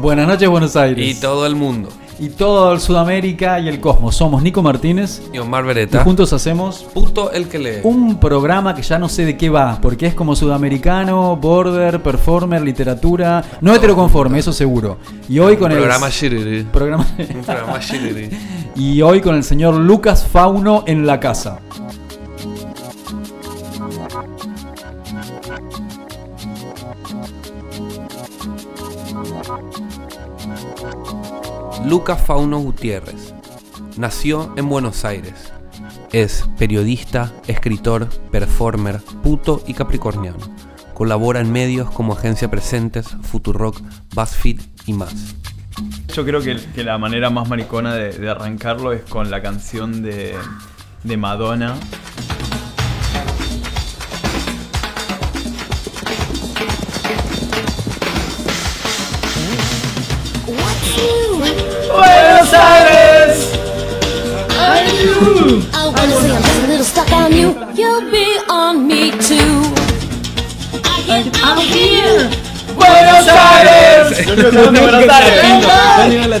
Buenas noches, Buenos Aires. Y todo el mundo. Y todo el Sudamérica y el cosmos. Somos Nico Martínez Y Omar y Beretta. juntos hacemos Puto el que lee. un programa que ya no sé de qué va, porque es como sudamericano, border, performer, literatura, no heteroconforme, eso seguro. Y hoy con programa el shiriri. programa Un programa shiriri. y hoy con el señor Lucas Fauno en la casa. Lucas Fauno Gutiérrez. Nació en Buenos Aires. Es periodista, escritor, performer, puto y capricorniano. Colabora en medios como Agencia Presentes, Futurock, BuzzFeed y más. Yo creo que, que la manera más maricona de, de arrancarlo es con la canción de, de Madonna. I wanna say I'm just a little stuck on you. You'll be on me too. I get out here. Buenos Aires.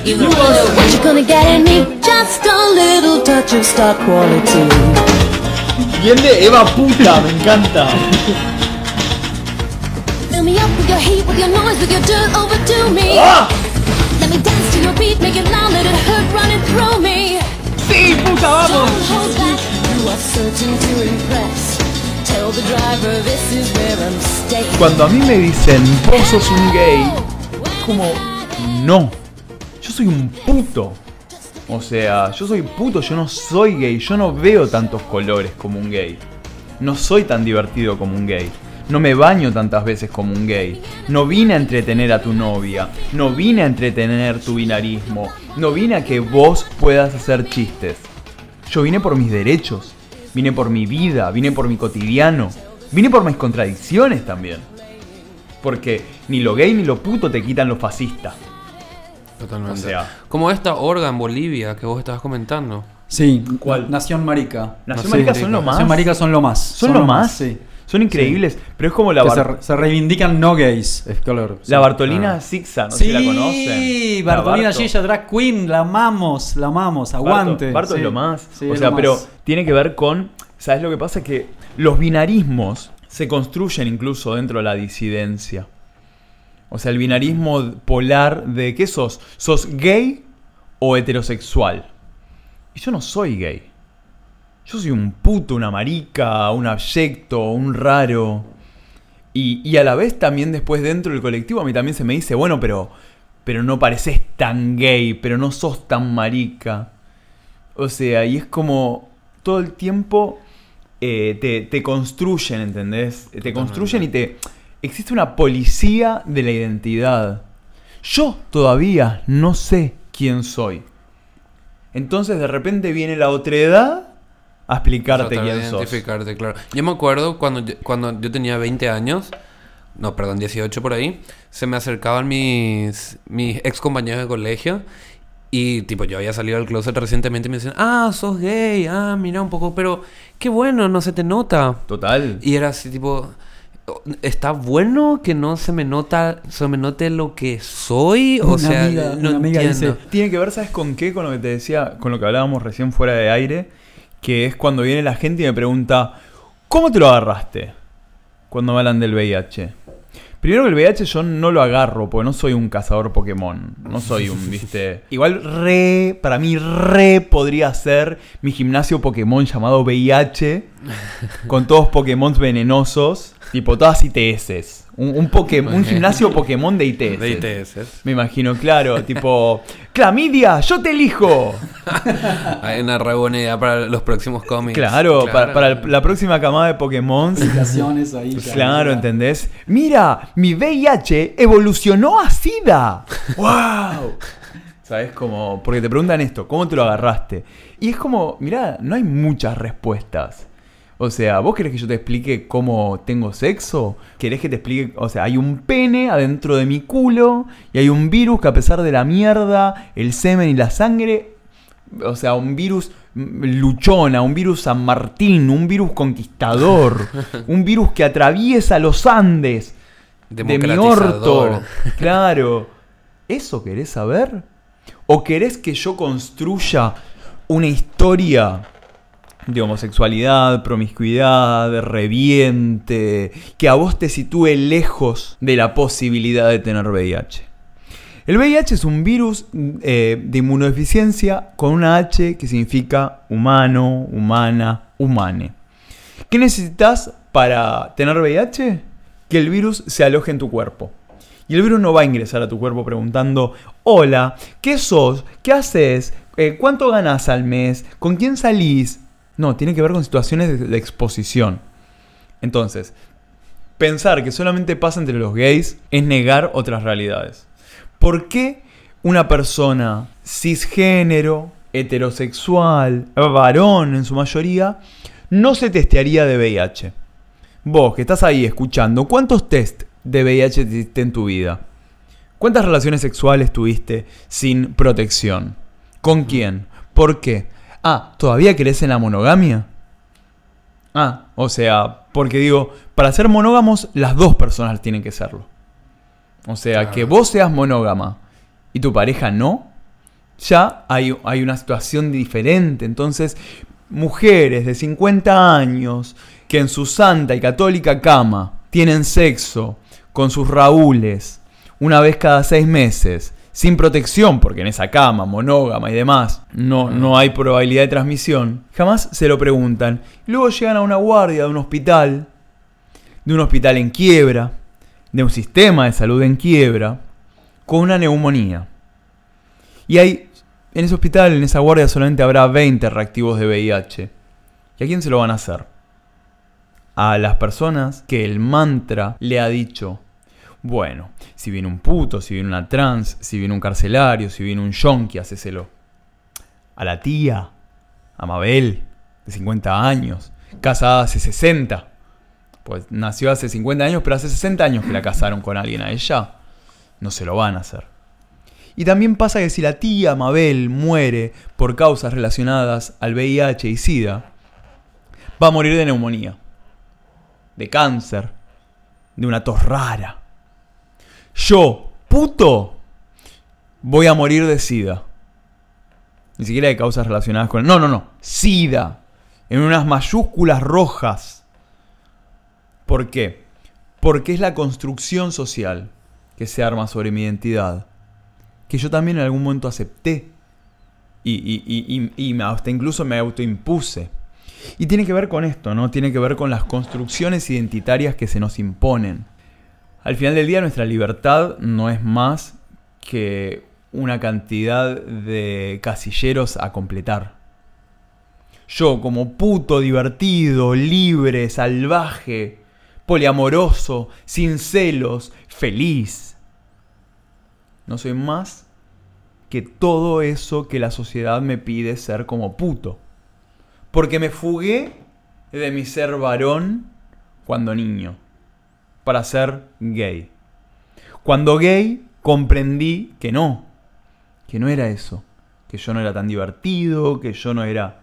You know what you're gonna get in me. Just a little touch of star quality. Bien de Eva puta, me encanta. Fill me up with your heat, with your noise, with your dirt, overdo me. Ah. Let me dance to your beat, make it loud, let it hurt, run it through me. Sí, puta, vamos. Cuando a mí me dicen, vos sos un gay, es como, no, yo soy un puto. O sea, yo soy puto, yo no soy gay, yo no veo tantos colores como un gay. No soy tan divertido como un gay. No me baño tantas veces como un gay. No vine a entretener a tu novia. No vine a entretener tu binarismo. No vine a que vos puedas hacer chistes. Yo vine por mis derechos. Vine por mi vida. Vine por mi cotidiano. Vine por mis contradicciones también. Porque ni lo gay ni lo puto te quitan lo fascista. Totalmente. O sea. Como esta orga en Bolivia que vos estabas comentando. Sí, ¿Cuál? Nación Marica. Nación Marica son lo más. Nación Marica son lo más. Son lo más. sí. Son increíbles. Pero es como la, Que se, Bar- re- se reivindican no gays. Es color. sí. la Bartolina Ah. Sixa. No sé Sí, si la conocen. La Bartolina Barto. Gilla, drag queen, la amamos, la amamos, aguante. Barto, Barto sí. es lo más. Sí, o sea, pero más. tiene que ver con. ¿Sabes lo que pasa? Que los binarismos se construyen incluso dentro de la disidencia. O sea, el binarismo polar de ¿qué sos? ¿Sos gay o heterosexual? Y yo no soy gay. Yo soy un puto, una marica, un abyecto, un raro. Y, y a la vez también después dentro del colectivo a mí también se me dice, bueno, pero, pero no pareces tan gay, pero no sos tan marica. O sea, y es como todo el tiempo eh, te, te construyen, ¿entendés? Te construyen y te... Existe una policía de la identidad. Yo todavía no sé quién soy. Entonces de repente viene la otredad a explicarte de quién sos. identificarte, claro. Yo me acuerdo cuando yo, cuando yo tenía 20 años, no, perdón, 18 por ahí, se me acercaban mis, mis ex compañeros de colegio y tipo yo había salido del closet recientemente y me decían, ah, sos gay, ah, mira un poco, pero qué bueno, no se te nota. Total. Y era así tipo, está bueno que no se me nota, se me note lo que soy, o Una sea, amiga- no una amiga entiendo. dice, Tiene que ver, ¿sabes con qué? Con lo que te decía, con lo que hablábamos recién fuera de aire, que es cuando viene la gente y me pregunta, ¿cómo te lo agarraste? Cuando me hablan del VIH. Primero que el VIH yo no lo agarro, porque no soy un cazador Pokémon. No soy un, viste. Igual re, para mí re podría ser mi gimnasio Pokémon llamado VIH, con todos Pokémon venenosos, tipo todas ITS. Un, un, Poké- un gimnasio Pokémon de ITS. De ITS. Me imagino, claro, tipo, Clamidia, yo te elijo. Hay una re buena idea para los próximos cómics. Claro, Para, la próxima camada de Pokémon. Explicaciones ahí. Claro, ya. ¿entendés? Mira, mi VIH evolucionó a SIDA. ¡Wow! ¿Sabes? Como, porque te preguntan esto, ¿cómo te lo agarraste? Y es como, mira, no hay muchas respuestas. O sea, ¿vos querés que yo te explique cómo tengo sexo? ¿Querés que te explique? O sea, hay un pene adentro de mi culo y hay un virus que a pesar de la mierda, el semen y la sangre, o sea, un virus luchona, un virus San Martín, un virus conquistador, un virus que atraviesa los Andes de mi orto. Claro. ¿Eso querés saber? ¿O querés que yo construya una historia de homosexualidad, promiscuidad, reviente, que a vos te sitúe lejos de la posibilidad de tener VIH? El VIH es un virus eh, de inmunodeficiencia con una H que significa humano, humana, humane. ¿Qué necesitas para tener VIH? Que el virus se aloje en tu cuerpo. Y el virus no va a ingresar a tu cuerpo preguntando, hola, ¿qué sos? ¿Qué haces? Eh, ¿Cuánto ganas al mes? ¿Con quién salís? No, tiene que ver con situaciones de, de exposición. Entonces, pensar que solamente pasa entre los gays es negar otras realidades. ¿Por qué una persona cisgénero, heterosexual, varón en su mayoría, no se testearía de VIH? Vos que estás ahí escuchando, ¿cuántos test de VIH hiciste en tu vida? ¿Cuántas relaciones sexuales tuviste sin protección? ¿Con quién? ¿Por qué? Ah, ¿todavía crees en la monogamia? Ah, o sea, porque digo, para ser monógamos, las dos personas tienen que serlo. O sea, Claro. que vos seas monógama y tu pareja no, ya hay, hay una situación diferente. Entonces, mujeres de 50 años que en su santa y católica cama tienen sexo con sus raúles una vez cada seis meses, sin protección, porque en esa cama, monógama y demás, no, no hay probabilidad de transmisión, jamás se lo preguntan. Luego llegan a una guardia de un hospital, de un hospital en quiebra, de un sistema de salud en quiebra, con una neumonía. Y hay, en ese hospital, en esa guardia, solamente habrá 20 reactivos de VIH. ¿Y a quién se lo van a hacer? A las personas que el mantra le ha dicho, bueno, si viene un puto, si viene una trans, si viene un carcelario, si viene un yonki, hacéselo. A la tía, a Mabel, de 50 años, casada hace 60. Pues nació hace 50 años, pero hace 60 años que la casaron con alguien a ella. No se lo van a hacer. Y también pasa que si la tía Mabel muere por causas relacionadas al VIH y SIDA, va a morir de neumonía, de cáncer, de una tos rara. Yo, puto, voy a morir de SIDA. Ni siquiera de causas relacionadas con... No, no, no. SIDA. En unas mayúsculas rojas. ¿Por qué? Porque es la construcción social que se arma sobre mi identidad. Que yo también en algún momento acepté. Y, y- hasta incluso me autoimpuse. Y tiene que ver con esto, ¿no? Tiene que ver con las construcciones identitarias que se nos imponen. Al final del día nuestra libertad no es más que una cantidad de casilleros a completar. Yo como puto divertido, libre, salvaje, poliamoroso, sin celos, feliz. No soy más que todo eso que la sociedad me pide ser como puto. Porque me fugué de mi ser varón cuando niño para ser gay. Cuando gay comprendí que no, que no era eso, que yo no era tan divertido, que yo no era,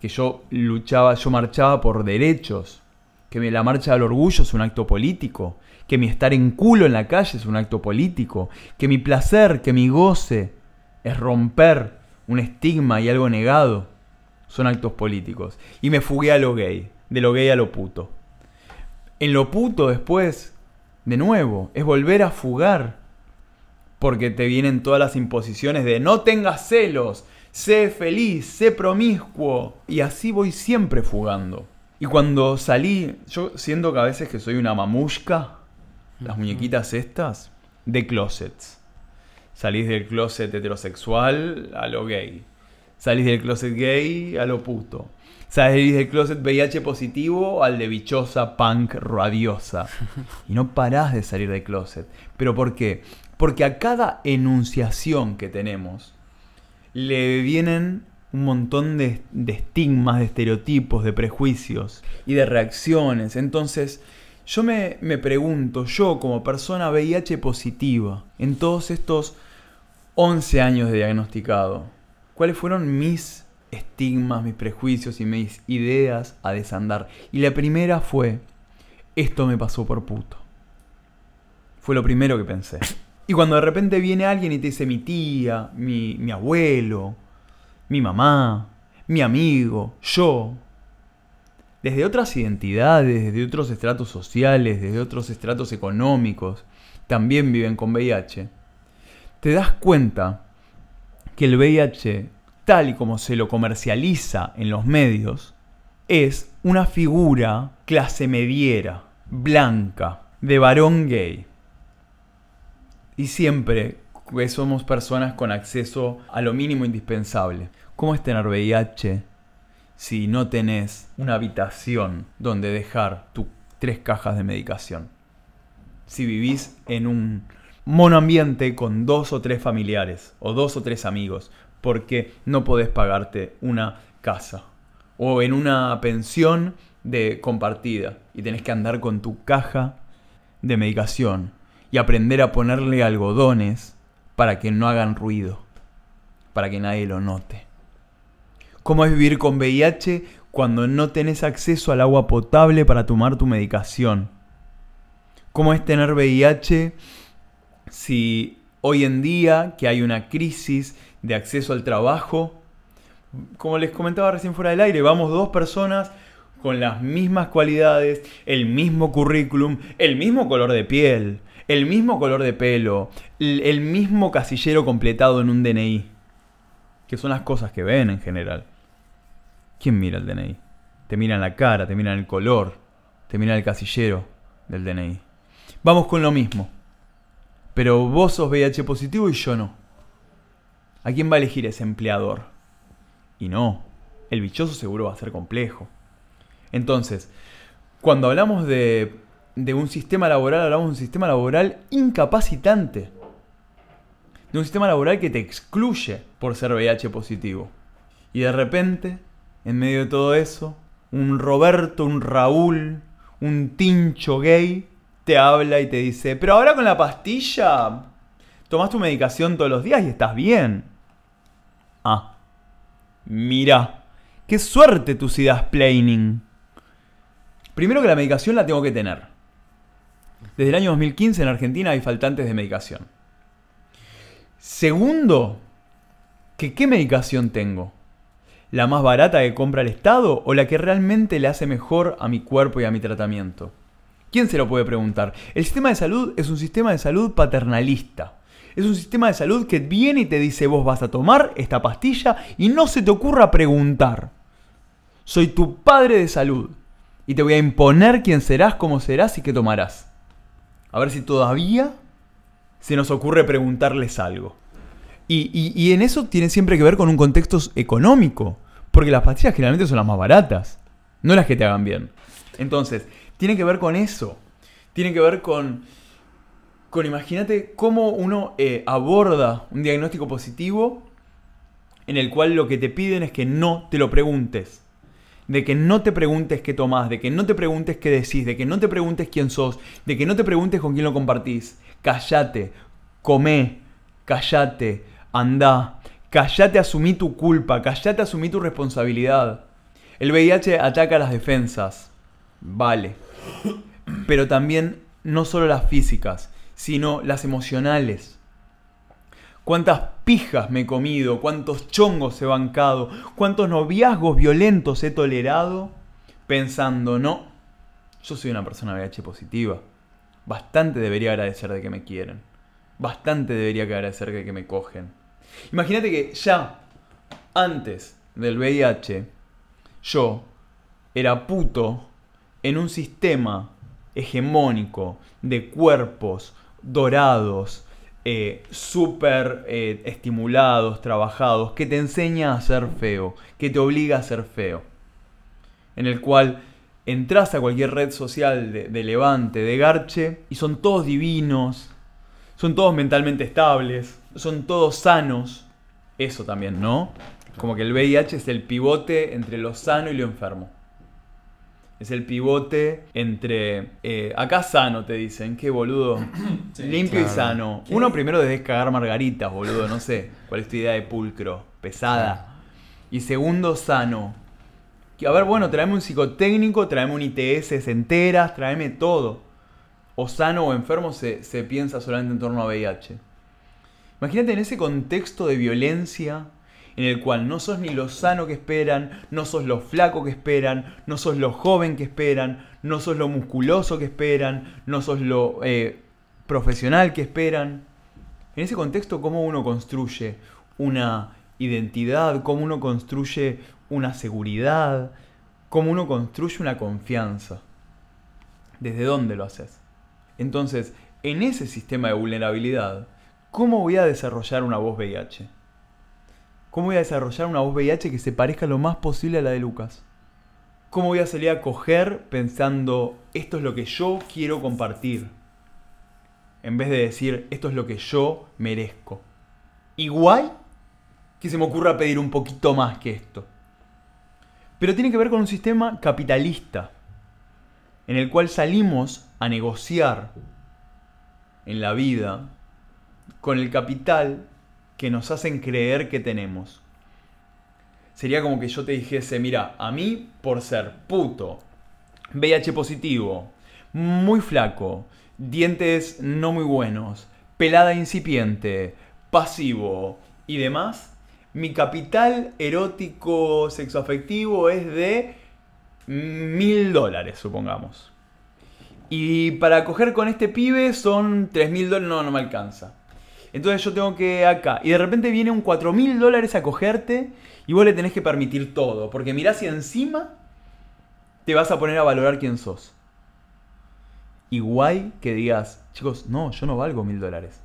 que yo luchaba, yo marchaba por derechos, que la marcha del orgullo es un acto político, que mi estar en culo en la calle es un acto político, que mi placer, que mi goce es romper un estigma y algo negado, son actos políticos. Y me fugué a lo gay, de lo gay a lo puto. En lo puto después, de nuevo, es volver a fugar. Porque te vienen todas las imposiciones de no tengas celos, sé feliz, sé promiscuo. Y así voy siempre fugando. Y cuando salí, yo siento que a veces que soy una mamushka, las muñequitas estas, de closets. Salís del closet heterosexual a lo gay. Salís del closet gay a lo puto. Salís del closet VIH positivo al de bichosa punk radiosa. Y no parás de salir del closet. ¿Pero por qué? Porque a cada enunciación que tenemos le vienen un montón de, de estigmas, de estereotipos, de prejuicios y de reacciones. Entonces, yo me, me pregunto, yo como persona VIH positiva, en todos estos 11 años de diagnosticado, ¿cuáles fueron mis estigmas, mis prejuicios y mis ideas a desandar. Y la primera fue, esto me pasó por puto. Fue lo primero que pensé. Y cuando de repente viene alguien y te dice mi tía, mi, mi abuelo, mi mamá, mi amigo, yo, desde otras identidades, desde otros estratos sociales, desde otros estratos económicos, también viven con VIH, te das cuenta que el VIH, tal y como se lo comercializa en los medios, es una figura clase mediera, blanca, de varón gay. Y siempre que somos personas con acceso a lo mínimo indispensable. ¿Cómo es tener VIH si no tenés una habitación donde dejar tus tres cajas de medicación? Si vivís en un monoambiente con dos o tres familiares o dos o tres amigos, porque no podés pagarte una casa o en una pensión de compartida y tenés que andar con tu caja de medicación y aprender a ponerle algodones para que no hagan ruido, para que nadie lo note. ¿Cómo es vivir con VIH cuando no tenés acceso al agua potable para tomar tu medicación? ¿Cómo es tener VIH si hoy en día que hay una crisis de acceso al trabajo, como les comentaba recién fuera del aire, vamos dos personas con las mismas cualidades, el mismo currículum, el mismo color de piel, el mismo color de pelo, el, mismo casillero completado en un DNI, que son las cosas que ven en general. ¿Quién mira el DNI? Te miran la cara, te miran el color, te miran el casillero del DNI. Vamos con lo mismo. Pero vos sos VIH positivo y yo no. ¿A quién va a elegir ese empleador? Y no, el bichoso seguro va a ser complejo. Entonces, cuando hablamos de, de un sistema laboral, hablamos de un sistema laboral incapacitante. De un sistema laboral que te excluye por ser VIH positivo. Y de repente, en medio de todo eso, un Roberto, un Raúl, un tincho gay, te habla y te dice, pero ahora con la pastilla, tomas tu medicación todos los días y estás bien. Ah, mira, qué suerte tu SIDA planning. Primero que la medicación la tengo que tener. Desde el año 2015 en Argentina hay faltantes de medicación. Segundo, que qué medicación tengo. ¿La más barata que compra el Estado o la que realmente le hace mejor a mi cuerpo y a mi tratamiento? ¿Quién se lo puede preguntar? El sistema de salud es un sistema de salud paternalista. Es un sistema de salud que viene y te dice vos vas a tomar esta pastilla y no se te ocurra preguntar. Soy tu padre de salud y te voy a imponer quién serás, cómo serás y qué tomarás. A ver si todavía se nos ocurre preguntarles algo. Y, en eso tiene siempre que ver con un contexto económico, porque las pastillas generalmente son las más baratas, no las que te hagan bien. Entonces, tiene que ver con eso. Tiene que ver con, con imagínate cómo uno eh, aborda un diagnóstico positivo en el cual lo que te piden es que no te lo preguntes. De que no te preguntes qué tomás, de que no te preguntes qué decís, de que no te preguntes quién sos, de que no te preguntes con quién lo compartís. Callate, comé, callate, andá, callate, asumí tu culpa, callate, asumí tu responsabilidad. El VIH ataca las defensas, vale, pero también no solo las físicas, sino las emocionales. Cuántas pijas me he comido, cuántos chongos he bancado, cuántos noviazgos violentos he tolerado, pensando, no, yo soy una persona VIH positiva. Bastante debería agradecer de que me quieren. Bastante debería agradecer de que me cogen. Imagínate que ya antes del VIH, yo era puto en un sistema hegemónico de cuerpos dorados, eh, súper eh, estimulados, trabajados, que te enseña a ser feo, que te obliga a ser feo. En el cual entras a cualquier red social de, de Levante, de Garche, y son todos divinos, son todos mentalmente estables, son todos sanos. Eso también, ¿no? Como que el VIH es el pivote entre lo sano y lo enfermo. Es el pivote entre. eh, acá sano, te dicen. Qué boludo. Limpio y sano. Uno primero debes cagar margaritas, boludo. No sé. ¿Cuál es tu idea de pulcro? Pesada. Y segundo, sano. Que, a ver, bueno, tráeme un psicotécnico, tráeme un ITS enteras, tráeme todo. O sano o enfermo se, se piensa solamente en torno a VIH. Imagínate en ese contexto de violencia en el cual no sos ni lo sano que esperan, no sos lo flaco que esperan, no sos lo joven que esperan, no sos lo musculoso que esperan, no sos lo eh, profesional que esperan. En ese contexto, ¿cómo uno construye una identidad? ¿Cómo uno construye una seguridad? ¿Cómo uno construye una confianza? ¿Desde dónde lo haces? Entonces, en ese sistema de vulnerabilidad, ¿cómo voy a desarrollar una voz VIH? ¿Cómo voy a desarrollar una voz VIH que se parezca lo más posible a la de Lucas? ¿Cómo voy a salir a coger pensando, esto es lo que yo quiero compartir? En vez de decir, esto es lo que yo merezco. Igual que se me ocurra pedir un poquito más que esto. Pero tiene que ver con un sistema capitalista, en el cual salimos a negociar en la vida con el capital que nos hacen creer que tenemos. Sería como que yo te dijese, mira, a mí por ser puto, VIH positivo, muy flaco, dientes no muy buenos, pelada incipiente, pasivo y demás, mi capital erótico sexoafectivo es de mil dólares, supongamos. Y para coger con este pibe son tres mil dólares, no, no me alcanza. Entonces yo tengo que acá. Y de repente viene un 4 mil dólares a cogerte y vos le tenés que permitir todo. Porque mirá si encima te vas a poner a valorar quién sos. Igual que digas, chicos, no, yo no valgo mil dólares.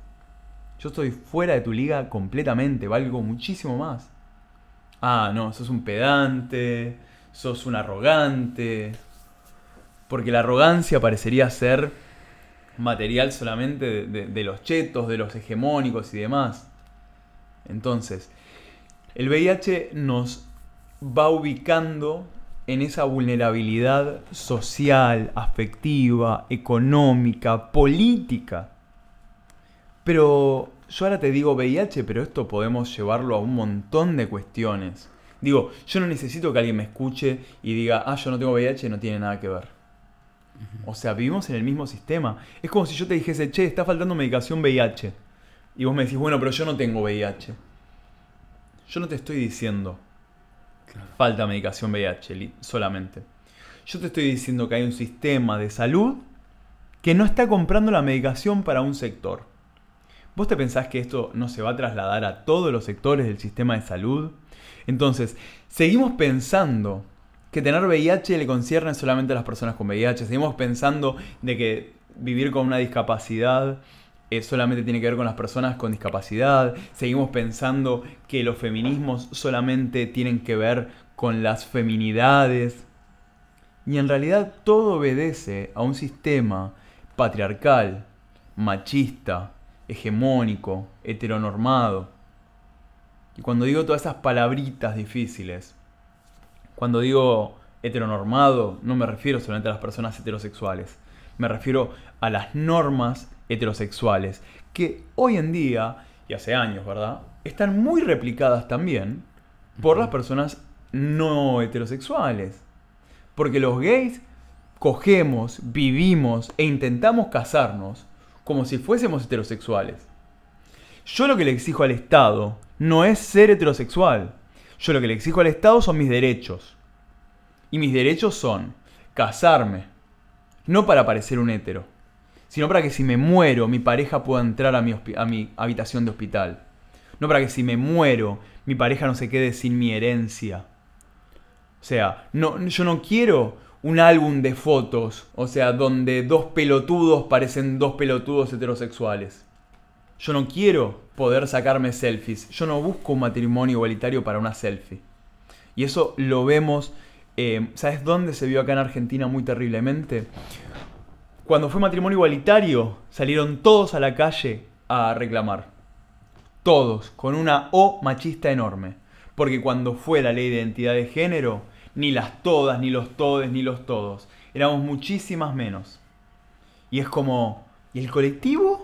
Yo estoy fuera de tu liga completamente, valgo muchísimo más. Ah, no, sos un pedante, sos un arrogante. Porque la arrogancia parecería ser material solamente de, los chetos, de los hegemónicos y demás. Entonces, el VIH nos va ubicando en esa vulnerabilidad social, afectiva, económica, política. Pero yo ahora te digo VIH, pero esto podemos llevarlo a un montón de cuestiones. Digo, yo no necesito que alguien me escuche y diga, ah, yo no tengo VIH, no tiene nada que ver. O sea, vivimos en el mismo sistema. Es como si yo te dijese, che, está faltando medicación VIH. Y vos me decís, bueno, pero yo no tengo VIH. Yo no te estoy diciendo, falta medicación VIH solamente. Yo te estoy diciendo que hay un sistema de salud que no está comprando la medicación para un sector. ¿Vos te pensás que esto no se va a trasladar a todos los sectores del sistema de salud? Entonces, seguimos pensando que tener VIH le concierne solamente a las personas con VIH. Seguimos pensando de que vivir con una discapacidad eh, solamente tiene que ver con las personas con discapacidad. Seguimos pensando que los feminismos solamente tienen que ver con las feminidades. Y en realidad todo obedece a un sistema patriarcal, machista, hegemónico, heteronormado. Y cuando digo todas esas palabritas difíciles, cuando digo heteronormado, no me refiero solamente a las personas heterosexuales. Me refiero a las normas heterosexuales, que hoy en día, y hace años, ¿verdad? Están muy replicadas también por las personas no heterosexuales. Porque los gays cogemos, vivimos e intentamos casarnos como si fuésemos heterosexuales. Yo lo que le exijo al Estado no es ser heterosexual. Yo lo que le exijo al Estado son mis derechos. Y mis derechos son casarme, no para parecer un hétero, sino para que si me muero mi pareja pueda entrar a mi, a mi habitación de hospital. No para que si me muero mi pareja no se quede sin mi herencia. O sea, no, yo no quiero un álbum de fotos, o sea, donde dos pelotudos parecen dos pelotudos heterosexuales. Yo no quiero poder sacarme selfies. Yo no busco un matrimonio igualitario para una selfie. Y eso lo vemos, eh, ¿sabes dónde se vio acá en Argentina muy terriblemente? Cuando fue matrimonio igualitario, salieron todos a la calle a reclamar. Todos, con una O machista enorme. Porque cuando fue la ley de identidad de género, ni las todas, ni los todes, ni los todos. Éramos muchísimas menos. Y es como, ¿y el colectivo?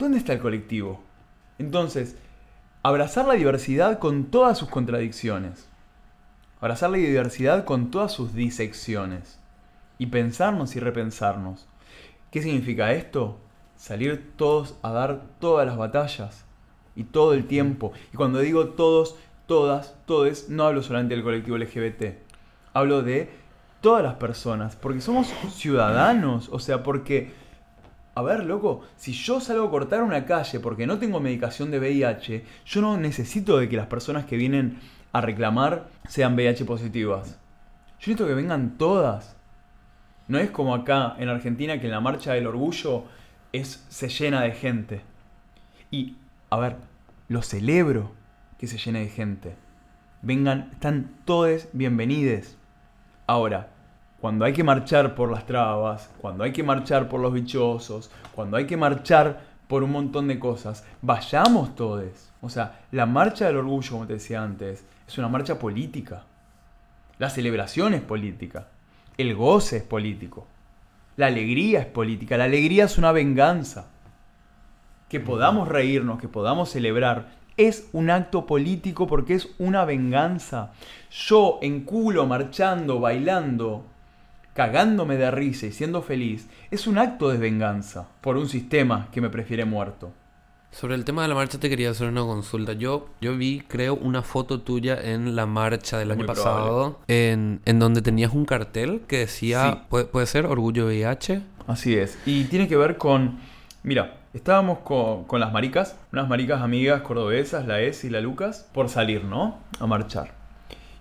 ¿Dónde está el colectivo? Entonces, abrazar la diversidad con todas sus contradicciones. Abrazar la diversidad con todas sus disecciones. Y pensarnos y repensarnos. ¿Qué significa esto? Salir todos a dar todas las batallas. Y todo el tiempo. Y cuando digo todos, todas, todes, no hablo solamente del colectivo LGBT. Hablo de todas las personas. Porque somos ciudadanos. O sea, porque a ver, loco, si yo salgo a cortar una calle porque no tengo medicación de VIH, yo no necesito de que las personas que vienen a reclamar sean VIH positivas. Yo necesito que vengan todas. No es como acá en Argentina que en la marcha del orgullo es, se llena de gente. Y, a ver, lo celebro que se llene de gente. Vengan, están todos bienvenidos. Ahora, cuando hay que marchar por las trabas, cuando hay que marchar por los bichosos, cuando hay que marchar por un montón de cosas, vayamos todos. O sea, la marcha del orgullo, como te decía antes, es una marcha política. La celebración es política. El goce es político. La alegría es política. La alegría es una venganza. Que podamos reírnos, que podamos celebrar, es un acto político porque es una venganza. Yo en culo, marchando, bailando, cagándome de risa y siendo feliz, es un acto de venganza por un sistema que me prefiere muerto. Sobre el tema de la marcha te quería hacer una consulta. Yo, yo vi, creo, una foto tuya en la marcha del año Muy pasado, en, en donde tenías un cartel que decía, Sí. ¿puede, puede ser Orgullo VIH? Así es. Y tiene que ver con. Mira, estábamos con, con las maricas, unas maricas amigas cordobesas, la Es y la Lucas, por salir, ¿no? A marchar.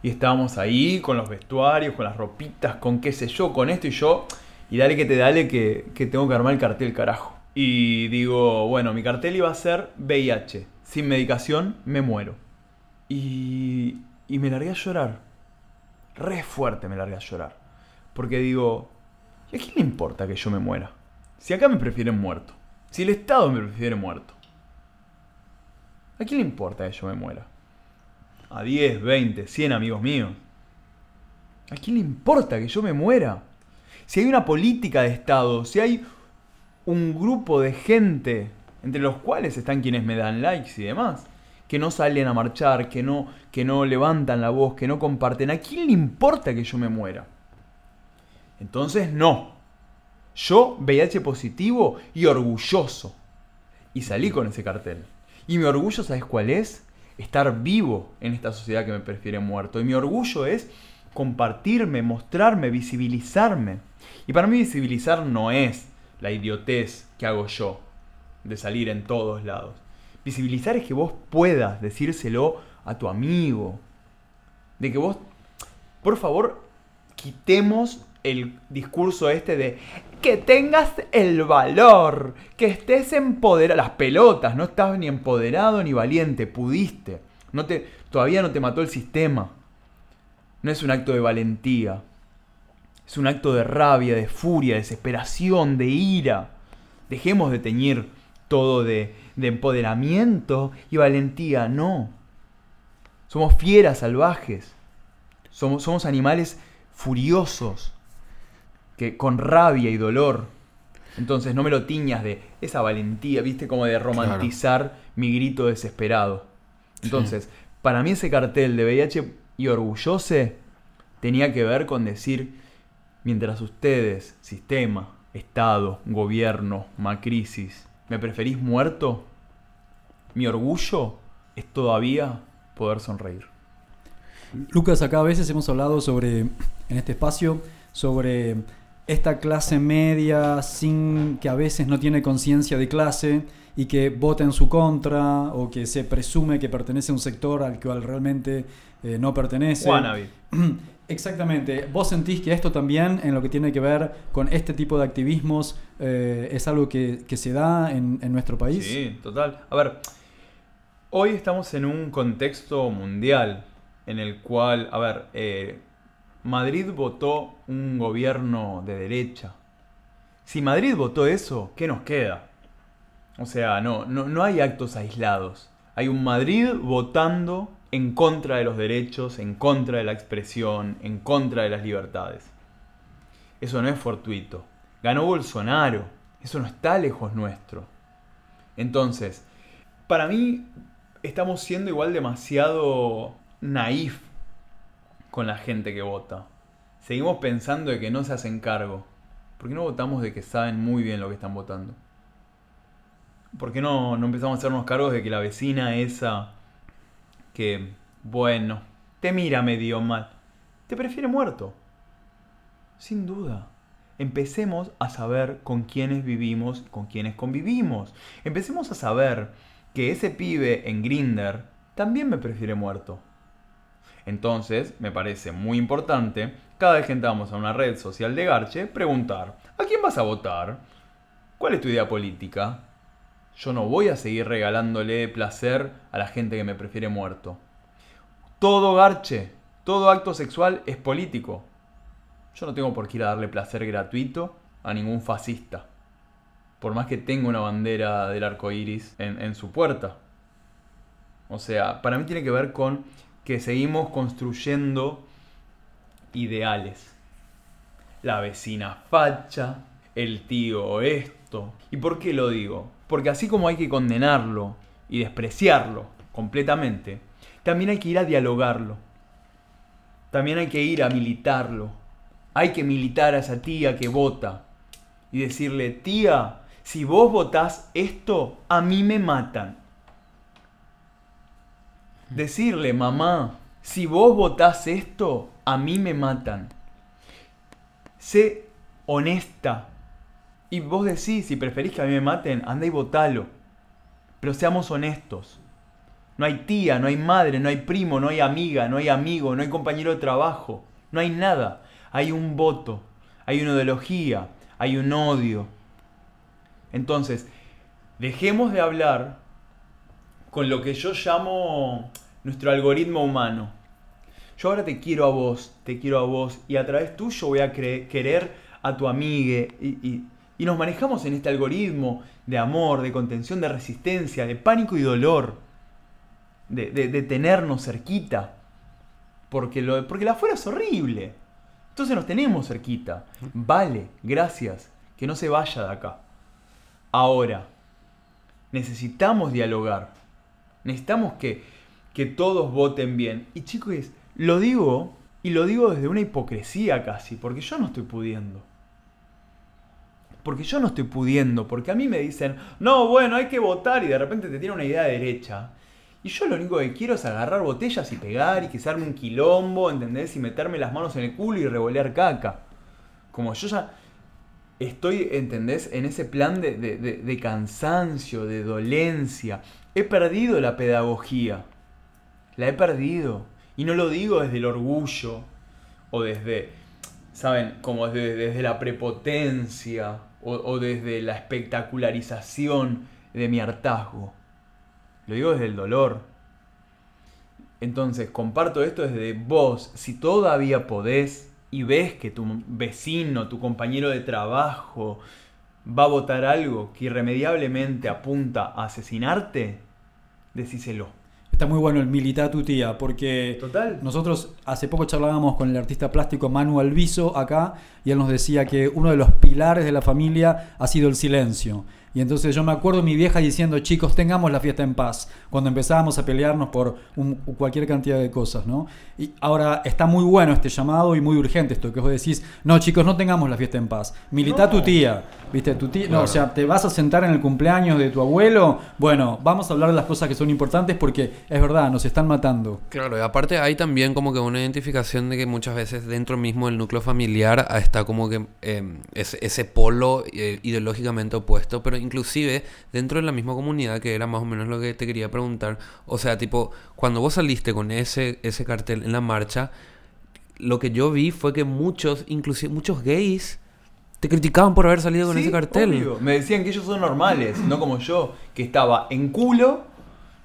Y estábamos ahí con los vestuarios, con las ropitas, con qué sé yo, con esto y yo. Y dale que te dale que, que tengo que armar el cartel, carajo. Y digo, bueno, mi cartel iba a ser VIH. Sin medicación me muero. Y, y me largué a llorar. Re fuerte me largué a llorar. Porque digo, ¿y a quién le importa que yo me muera? Si acá me prefieren muerto. Si el Estado me prefiere muerto. ¿A quién le importa que yo me muera? A 10, 20, 100 amigos míos. ¿A quién le importa que yo me muera? Si hay una política de Estado, si hay un grupo de gente, entre los cuales están quienes me dan likes y demás, que no salen a marchar, que no, que no levantan la voz, que no comparten, ¿a quién le importa que yo me muera? Entonces no. Yo, VIH positivo y orgulloso. Y salí con ese cartel. Y mi orgullo, ¿sabes cuál es? Estar vivo en esta sociedad que me prefiere muerto. Y mi orgullo es compartirme, mostrarme, visibilizarme. Y para mí visibilizar no es la idiotez que hago yo de salir en todos lados. Visibilizar es que vos puedas decírselo a tu amigo. De que vos, por favor, quitemos el discurso este de que tengas el valor, que estés empoderado, las pelotas, no estás ni empoderado ni valiente, pudiste. No te, todavía no te mató el sistema. No es un acto de valentía. Es un acto de rabia, de furia, de desesperación, de ira. Dejemos de teñir todo de, de empoderamiento y valentía. No. Somos fieras salvajes. Somos, somos animales furiosos. Que, con rabia y dolor. Entonces no me lo tiñas de esa valentía, viste, como de romantizar mi grito desesperado. Entonces, para mí ese cartel de VIH y orgullose tenía que ver con decir, mientras ustedes, sistema, Estado, gobierno, macrisis, me preferís muerto, mi orgullo es todavía poder sonreír. Lucas, acá a veces hemos hablado sobre, en este espacio, sobre esta clase media sin que a veces no tiene conciencia de clase y que vota en su contra o que se presume que pertenece a un sector al cual realmente eh, no pertenece. Wannabe. Exactamente. ¿Vos sentís que esto también, en lo que tiene que ver con este tipo de activismos, eh, es algo que, que se da en, en nuestro país? Sí, total. A ver, hoy estamos en un contexto mundial en el cual, a ver, eh, Madrid votó un gobierno de derecha. Si Madrid votó eso, ¿qué nos queda? O sea, no, no, no hay actos aislados. Hay un Madrid votando en contra de los derechos, en contra de la expresión, en contra de las libertades. Eso no es fortuito. Ganó Bolsonaro. Eso no está lejos nuestro. Entonces, para mí, estamos siendo igual demasiado naif con la gente que vota. Seguimos pensando de que no se hacen cargo. ¿Por qué no votamos de que saben muy bien lo que están votando? ¿Por qué no, no empezamos a hacernos cargos de que la vecina esa que, bueno, te mira medio mal, te prefiere muerto? Sin duda. Empecemos a saber con quiénes vivimos, con quiénes convivimos. Empecemos a saber que ese pibe en Grinder también me prefiere muerto. Entonces, me parece muy importante, cada vez que entramos a una red social de Garche, preguntar, ¿a quién vas a votar? ¿Cuál es tu idea política? Yo no voy a seguir regalándole placer a la gente que me prefiere muerto. Todo Garche, todo acto sexual es político. Yo no tengo por qué ir a darle placer gratuito a ningún fascista. Por más que tenga una bandera del arco iris en, en su puerta. O sea, para mí tiene que ver con que seguimos construyendo ideales. La vecina facha, el tío esto. ¿Y por qué lo digo? Porque así como hay que condenarlo y despreciarlo completamente, también hay que ir a dialogarlo. También hay que ir a militarlo. Hay que militar a esa tía que vota y decirle, tía, si vos votás esto, a mí me matan. Decirle, mamá, si vos votás esto, a mí me matan. Sé honesta. Y vos decís, si preferís que a mí me maten, anda y votalo. Pero seamos honestos. No hay tía, no hay madre, no hay primo, no hay amiga, no hay amigo, no hay compañero de trabajo. No hay nada. Hay un voto, hay una ideología, hay un odio. Entonces, dejemos de hablar con lo que yo llamo nuestro algoritmo humano. Yo ahora te quiero a vos, te quiero a vos, y a través tuyo voy a querer a tu amigue. Y, y- y nos manejamos en este algoritmo de amor, de contención, de resistencia, de pánico y dolor, de, de- de tenernos cerquita. Porque, lo, porque la afuera es horrible. Entonces nos tenemos cerquita. Vale, gracias. Que no se vaya de acá. Ahora, necesitamos dialogar. Necesitamos que, que todos voten bien. Y chicos, lo digo, y lo digo desde una hipocresía casi, porque yo no estoy pudiendo. Porque yo no estoy pudiendo, porque a mí me dicen, no, bueno, hay que votar y de repente te tiene una idea de derecha. Y yo lo único que quiero es agarrar botellas y pegar y que un quilombo, ¿entendés? Y meterme las manos en el culo y revolear caca. Como yo ya estoy, ¿entendés? En ese plan de- de- de cansancio, de dolencia. He perdido la pedagogía. La he perdido. Y no lo digo desde el orgullo o desde, ¿saben? Como desde, desde la prepotencia o, o desde la espectacularización de mi hartazgo. Lo digo desde el dolor. Entonces, comparto esto desde vos. Si todavía podés y ves que tu vecino, tu compañero de trabajo va a votar algo que irremediablemente apunta a asesinarte, decíselo. Está muy bueno el militar tu tía, porque Total. nosotros hace poco charlábamos con el artista plástico Manu Alviso acá y él nos decía que uno de los pilares de la familia ha sido el silencio. Y entonces yo me acuerdo mi vieja diciendo, chicos, tengamos la fiesta en paz, cuando empezábamos a pelearnos por un- cualquier cantidad de cosas, ¿no? Y ahora está muy bueno este llamado y muy urgente esto que vos decís, no chicos, no tengamos la fiesta en paz, milita No. tu tía, ¿viste? Tu tía, no, o sea, te vas a sentar en el cumpleaños de tu abuelo, bueno, vamos a hablar de las cosas que son importantes porque es verdad, nos están matando. Claro, y aparte hay también como que una identificación de que muchas veces dentro mismo del núcleo familiar ah, está como que eh, ese, ese polo eh, ideológicamente opuesto, pero inclusive dentro de la misma comunidad, que era más o menos lo que te quería preguntar, o sea, tipo, cuando vos saliste con ese, ese cartel en la marcha, lo que yo vi fue que muchos, inclusive muchos gays, te criticaban por haber salido con Sí, ese cartel. obvio. Me decían que ellos son normales, no como yo, que estaba en culo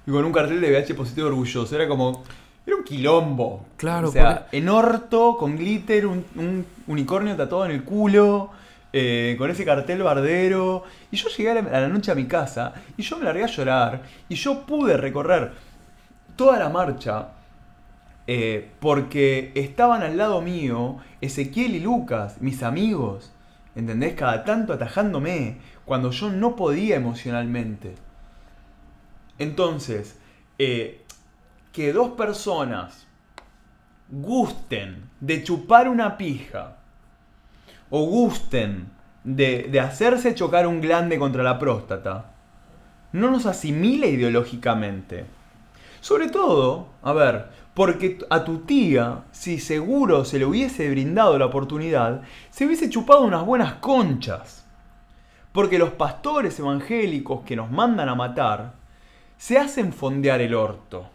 y con un cartel de VH positivo orgulloso. Era como. Era un quilombo. Claro, O sea, porque- en orto, con glitter, un, un unicornio tatuado en el culo. eh, con ese cartel bardero. Y yo llegué a la, a la noche a mi casa y yo me largué a llorar. Y yo pude recorrer toda la marcha eh, porque estaban al lado mío Ezequiel y Lucas, mis amigos, ¿entendés? Cada tanto atajándome cuando yo no podía emocionalmente. Entonces, eh, que dos personas gusten de chupar una pija o gusten de, de hacerse chocar un glande contra la próstata, no nos asimila ideológicamente. Sobre todo, a ver, porque a tu tía, si seguro se le hubiese brindado la oportunidad, se hubiese chupado unas buenas conchas. Porque los pastores evangélicos que nos mandan a matar, se hacen fondear el orto.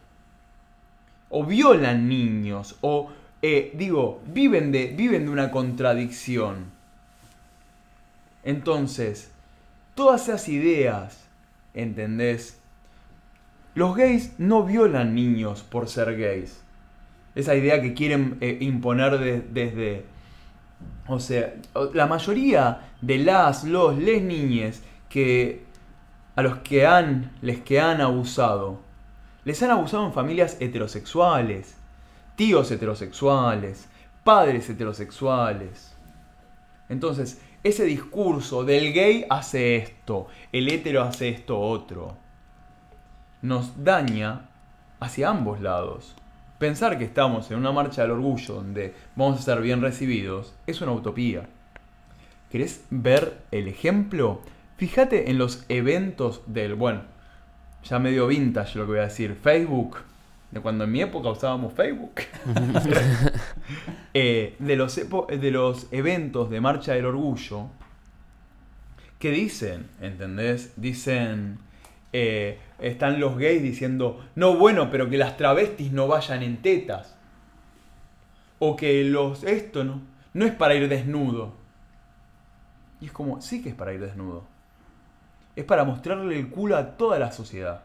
O violan niños, o, eh, digo, viven de, viven de una contradicción. Entonces, todas esas ideas, ¿entendés? Los gays no violan niños por ser gays. Esa idea que quieren eh, imponer de- desde... O sea, la mayoría de las, los, les niñes que a los que han, les que han abusado, les han abusado en familias heterosexuales, tíos heterosexuales, padres heterosexuales. Entonces, ese discurso del gay hace esto, el hetero hace esto otro, nos daña hacia ambos lados. Pensar que estamos en una marcha del orgullo donde vamos a ser bien recibidos es una utopía. ¿Querés ver el ejemplo? Fíjate en los eventos del, bueno, ya medio vintage lo que voy a decir, Facebook, de cuando en mi época usábamos Facebook. Eh, de, los de los eventos de Marcha del Orgullo, que dicen, ¿entendés? Dicen, eh, están los gays diciendo, no bueno, pero que las travestis no vayan en tetas. O que los, esto no, no es para ir desnudo. Y es como, sí que es para ir desnudo. Es para mostrarle el culo a toda la sociedad.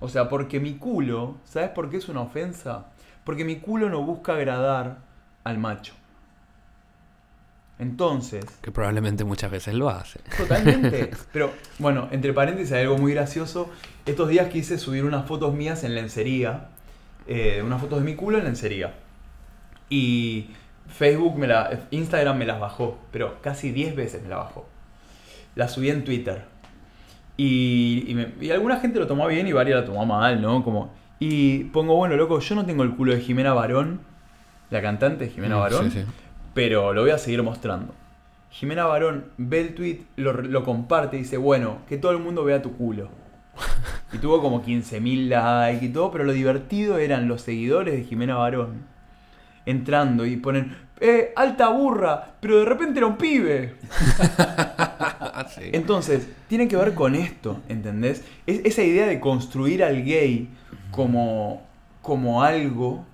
O sea, porque mi culo, ¿sabes por qué es una ofensa? Porque mi culo no busca agradar al macho. Entonces, Que probablemente muchas veces lo hace. totalmente. Pero, bueno, entre paréntesis hay algo muy gracioso. Estos días quise subir unas fotos mías en lencería. eh, unas fotos de mi culo en lencería. Y Facebook me la. Instagram me las bajó. Pero casi 10 veces me la bajó. La subí en Twitter. Y, y, me- y alguna gente lo tomó bien y varias lo tomó mal, ¿no? Como, y pongo, bueno, loco, yo no tengo el culo de Jimena Barón, la cantante Jimena Mm, Barón, sí, sí. Pero lo voy a seguir mostrando. Jimena Barón ve el tweet, lo, lo comparte y dice, bueno, que todo el mundo vea tu culo. Y tuvo como 15.000 likes y todo, pero lo divertido eran los seguidores de Jimena Barón entrando y ponen, eh, alta burra, pero de repente era un pibe. Sí. Entonces, tiene que ver con esto, ¿entendés? Es, esa idea de construir al gay como, como algo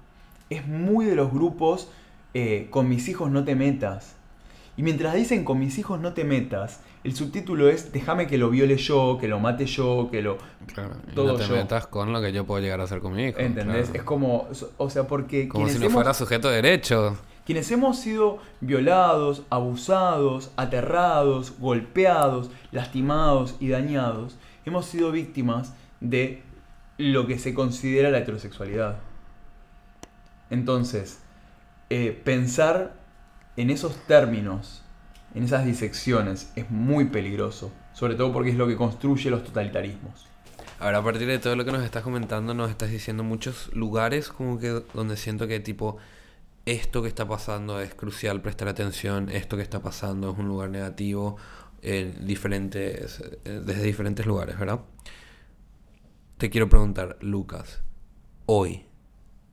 es muy de los grupos eh, con mis hijos no te metas. Y mientras dicen con mis hijos no te metas, el subtítulo es déjame que lo viole yo, que lo mate yo, que lo... Claro, y todo no te yo. metas con lo que yo puedo llegar a hacer con mi hijo. ¿Entendés? claro. Es como, o sea, porque... Como quienes si no hemos- fuera sujeto de derecho. quienes hemos sido violados, abusados, aterrados, golpeados, lastimados y dañados, hemos sido víctimas de lo que se considera la heterosexualidad. Entonces, eh, pensar en esos términos, en esas disecciones, es muy peligroso, sobre todo porque es lo que construye los totalitarismos. Ahora, a partir de todo lo que nos estás comentando, nos estás diciendo muchos lugares como que donde siento que tipo esto que está pasando es crucial prestar atención, esto que está pasando es un lugar negativo en diferentes, eh, desde diferentes lugares, ¿verdad? Te quiero preguntar, Lucas, hoy,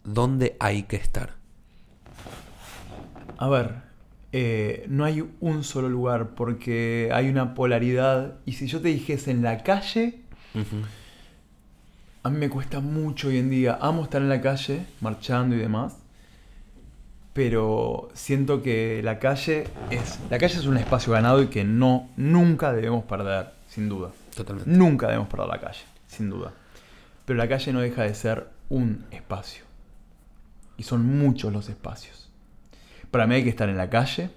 ¿dónde hay que estar? A ver, eh, no hay un solo lugar porque hay una polaridad y si yo te dijese en la calle, a mí me cuesta mucho hoy en día. Amo estar en la calle, marchando y demás. Pero siento que la calle es. La calle es un espacio ganado y que no, nunca debemos perder, sin duda. Totalmente. Nunca debemos perder la calle, sin duda. Pero la calle no deja de ser un espacio. Y son muchos los espacios. Para mí hay que estar en la calle,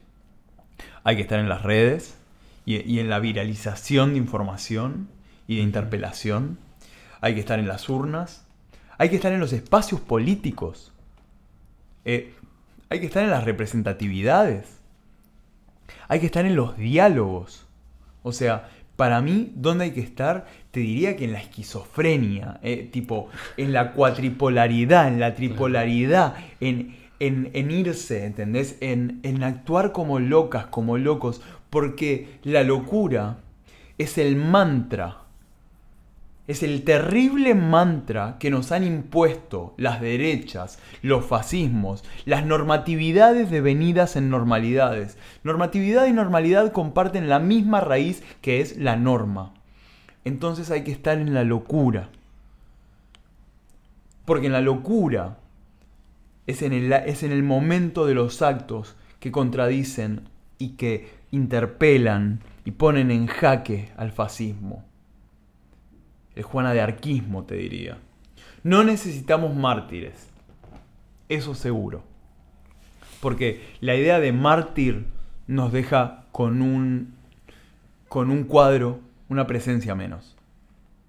hay que estar en las redes y, y en la viralización de información y de interpelación. Hay que estar en las urnas, hay que estar en los espacios políticos. Eh, hay que estar en las representatividades. Hay que estar en los diálogos. O sea, Para mí, ¿dónde hay que estar? Te diría que en la esquizofrenia, eh, tipo, en la cuatripolaridad, en la tripolaridad, en, en, irse, ¿entendés? En, en actuar como locas, como locos, porque la locura es el mantra es el terrible mantra que nos han impuesto las derechas, los fascismos, las normatividades devenidas en normalidades. Normatividad y normalidad comparten la misma raíz que es la norma. Entonces hay que estar en la locura. Porque en la locura es en el, es en el momento de los actos que contradicen y que interpelan y ponen en jaque al fascismo el Juana de Arquismo, te diría. No necesitamos mártires, eso seguro. Porque la idea de mártir nos deja con un, con un cuadro, una presencia menos.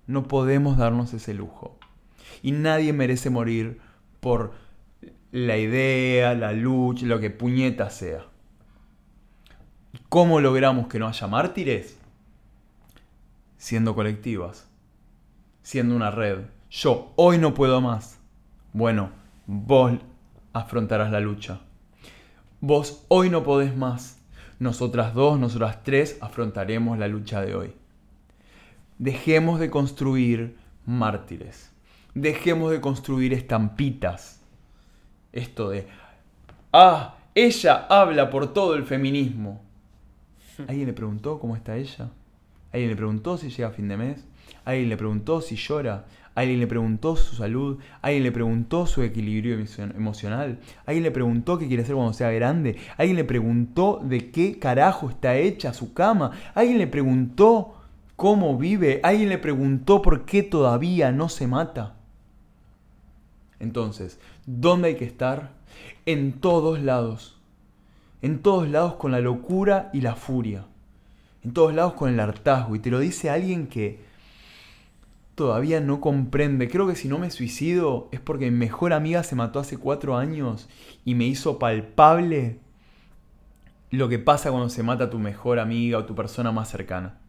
No podemos darnos ese lujo. Y nadie merece morir por la idea, la lucha, lo que puñeta sea. ¿Cómo logramos que no haya mártires? Siendo colectivas siendo una red. Yo hoy no puedo más. Bueno, vos afrontarás la lucha. Vos hoy no podés más. Nosotras dos, nosotras tres afrontaremos la lucha de hoy. Dejemos de construir mártires. Dejemos de construir estampitas. Esto de, ah, ella habla por todo el feminismo. ¿Alguien le preguntó cómo está ella? ¿Alguien le preguntó si llega a fin de mes? alguien le preguntó si llora, alguien le preguntó su salud, alguien le preguntó su equilibrio emocional, alguien le preguntó qué quiere hacer cuando sea grande, alguien le preguntó de qué carajo está hecha su cama, alguien le preguntó cómo vive, alguien le preguntó por qué todavía no se mata. Entonces, ¿dónde hay que estar? En todos lados. En todos lados con la locura y la furia. En todos lados con el hartazgo. Y te lo dice alguien que todavía no comprende. Creo que si no me suicido es porque mi mejor amiga se mató hace cuatro años y me hizo palpable lo que pasa cuando se mata tu mejor amiga o tu persona más cercana.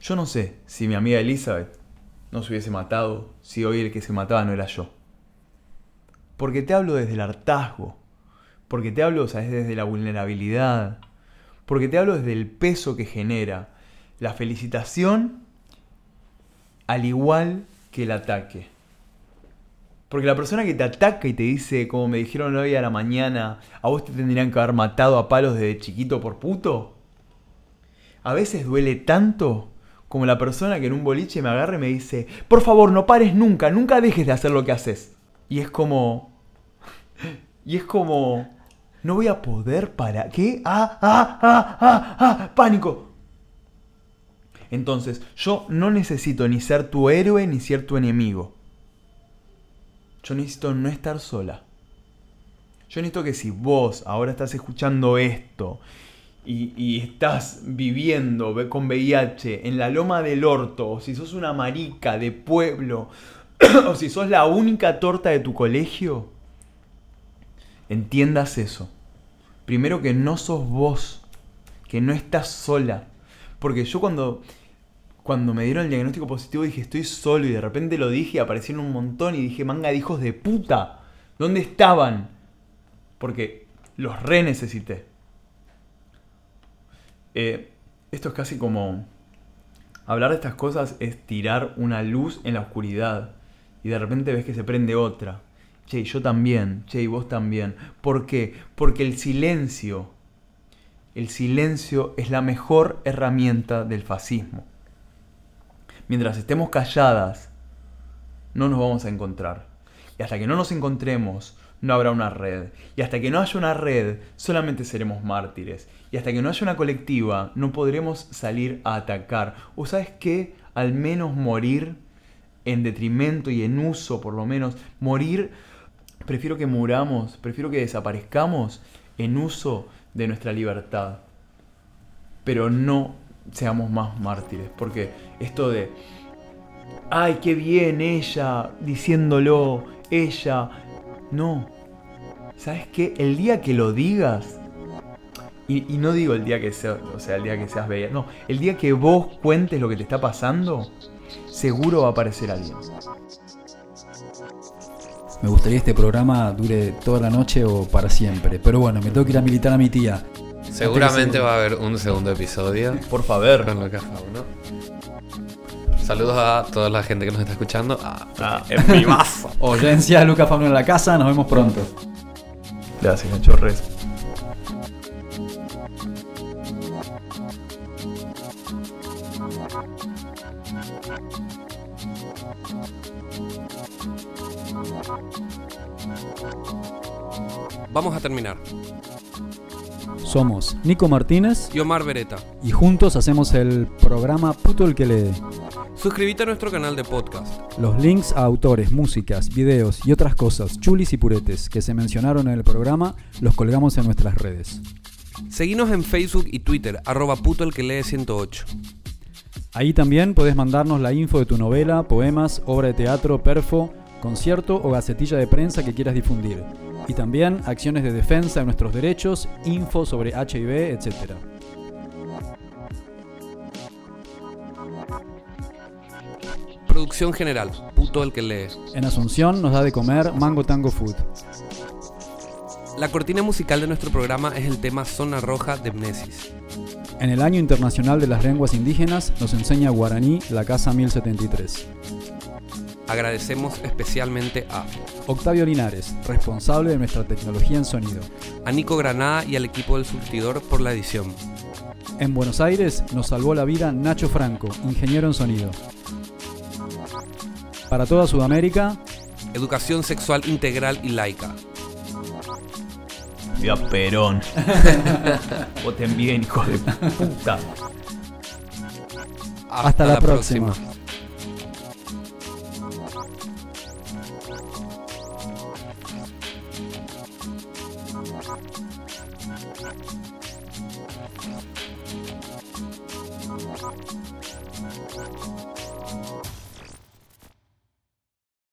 Yo no sé si mi amiga Elizabeth no se hubiese matado si hoy el que se mataba no era yo. Porque te hablo desde el hartazgo. Porque te hablo desde la vulnerabilidad. Porque te hablo desde el peso que genera la felicitación al igual que el ataque. Porque la persona que te ataca y te dice, como me dijeron hoy a la mañana, a vos te tendrían que haber matado a palos desde chiquito por puto. A veces duele tanto como la persona que en un boliche me agarra y me dice, por favor, no pares nunca, nunca dejes de hacer lo que haces. Y es como... Y es como... No voy a poder parar. ¿Qué? Ah, ah, ah, ah, ah, pánico. Entonces, yo no necesito ni ser tu héroe ni ser tu enemigo. Yo necesito no estar sola. Yo necesito que si vos ahora estás escuchando esto y, estás viviendo con VIH en la loma del orto, o si sos una marica de pueblo, o si sos la única torta de tu colegio, entiendas eso. Primero que no sos vos, que no estás sola. Porque yo cuando cuando me dieron el diagnóstico positivo dije estoy solo y de repente lo dije aparecieron un montón y dije manga de hijos de puta. ¿Dónde estaban? Porque los re necesité. Eh, esto es casi como... Hablar de estas cosas es tirar una luz en la oscuridad y de repente ves que se prende otra. Che, yo también, che, y vos también. ¿Por qué? Porque el silencio, el silencio es la mejor herramienta del fascismo mientras estemos calladas, no nos vamos a encontrar. Y hasta que no nos encontremos, no habrá una red. Y hasta que no haya una red, solamente seremos mártires. Y hasta que no haya una colectiva, no podremos salir a atacar. ¿O sabes qué? Al menos morir en detrimento y en uso, por lo menos. Morir, prefiero que muramos, prefiero que desaparezcamos en uso de nuestra libertad. Pero no seamos más mártires. Porque esto de, ay, qué bien ella, diciéndolo, ella, no. ¿Sabes qué? El día que lo digas, Y, y no digo el día que sea, o sea, el día que seas bella. No, el día que vos cuentes lo que te está pasando, seguro va a aparecer alguien. Me gustaría que este programa dure toda la noche o para siempre. Pero bueno, me tengo que ir a militar a mi tía. Seguramente va a haber un segundo episodio Por favor. con Lucas Fauno. Saludos a toda la gente que nos está escuchando. Ah, Ah, en mi. Oyencia, Lucas Fauno en la casa. Nos vemos pronto. Gracias, cachorres. Vamos a terminar. Somos Nico Martínez Y Omar Beretta. y juntos hacemos el programa Puto el que lee. Suscríbete a nuestro canal de podcast. Los links a autores, músicas, videos y otras cosas, chulis y puretes, que se mencionaron en el programa, los colgamos en nuestras redes. Seguinos en Facebook y Twitter, arroba puto el que lee 108. Ahí también podés mandarnos la info de tu novela, poemas, obra de teatro, perfo, concierto o gacetilla de prensa que quieras difundir. Y también acciones de defensa de nuestros derechos, info sobre HIV, etc. Producción general, puto el que lee. En Asunción nos da de comer Mango Tango Food. La cortina musical de nuestro programa es el tema Zona Roja de Mnesis. En el Año Internacional de las Lenguas Indígenas nos enseña guaraní la Casa 1073. Agradecemos especialmente a, Octavio Linares, responsable de nuestra tecnología en sonido. a Nico Granada y al equipo del surtidor por la edición. En Buenos Aires nos salvó la vida Nacho Franco, ingeniero en sonido. Para toda Sudamérica, Educación sexual integral y laica. Viva Perón. Voten bien, hijos de puta. Hasta la próxima. próxima.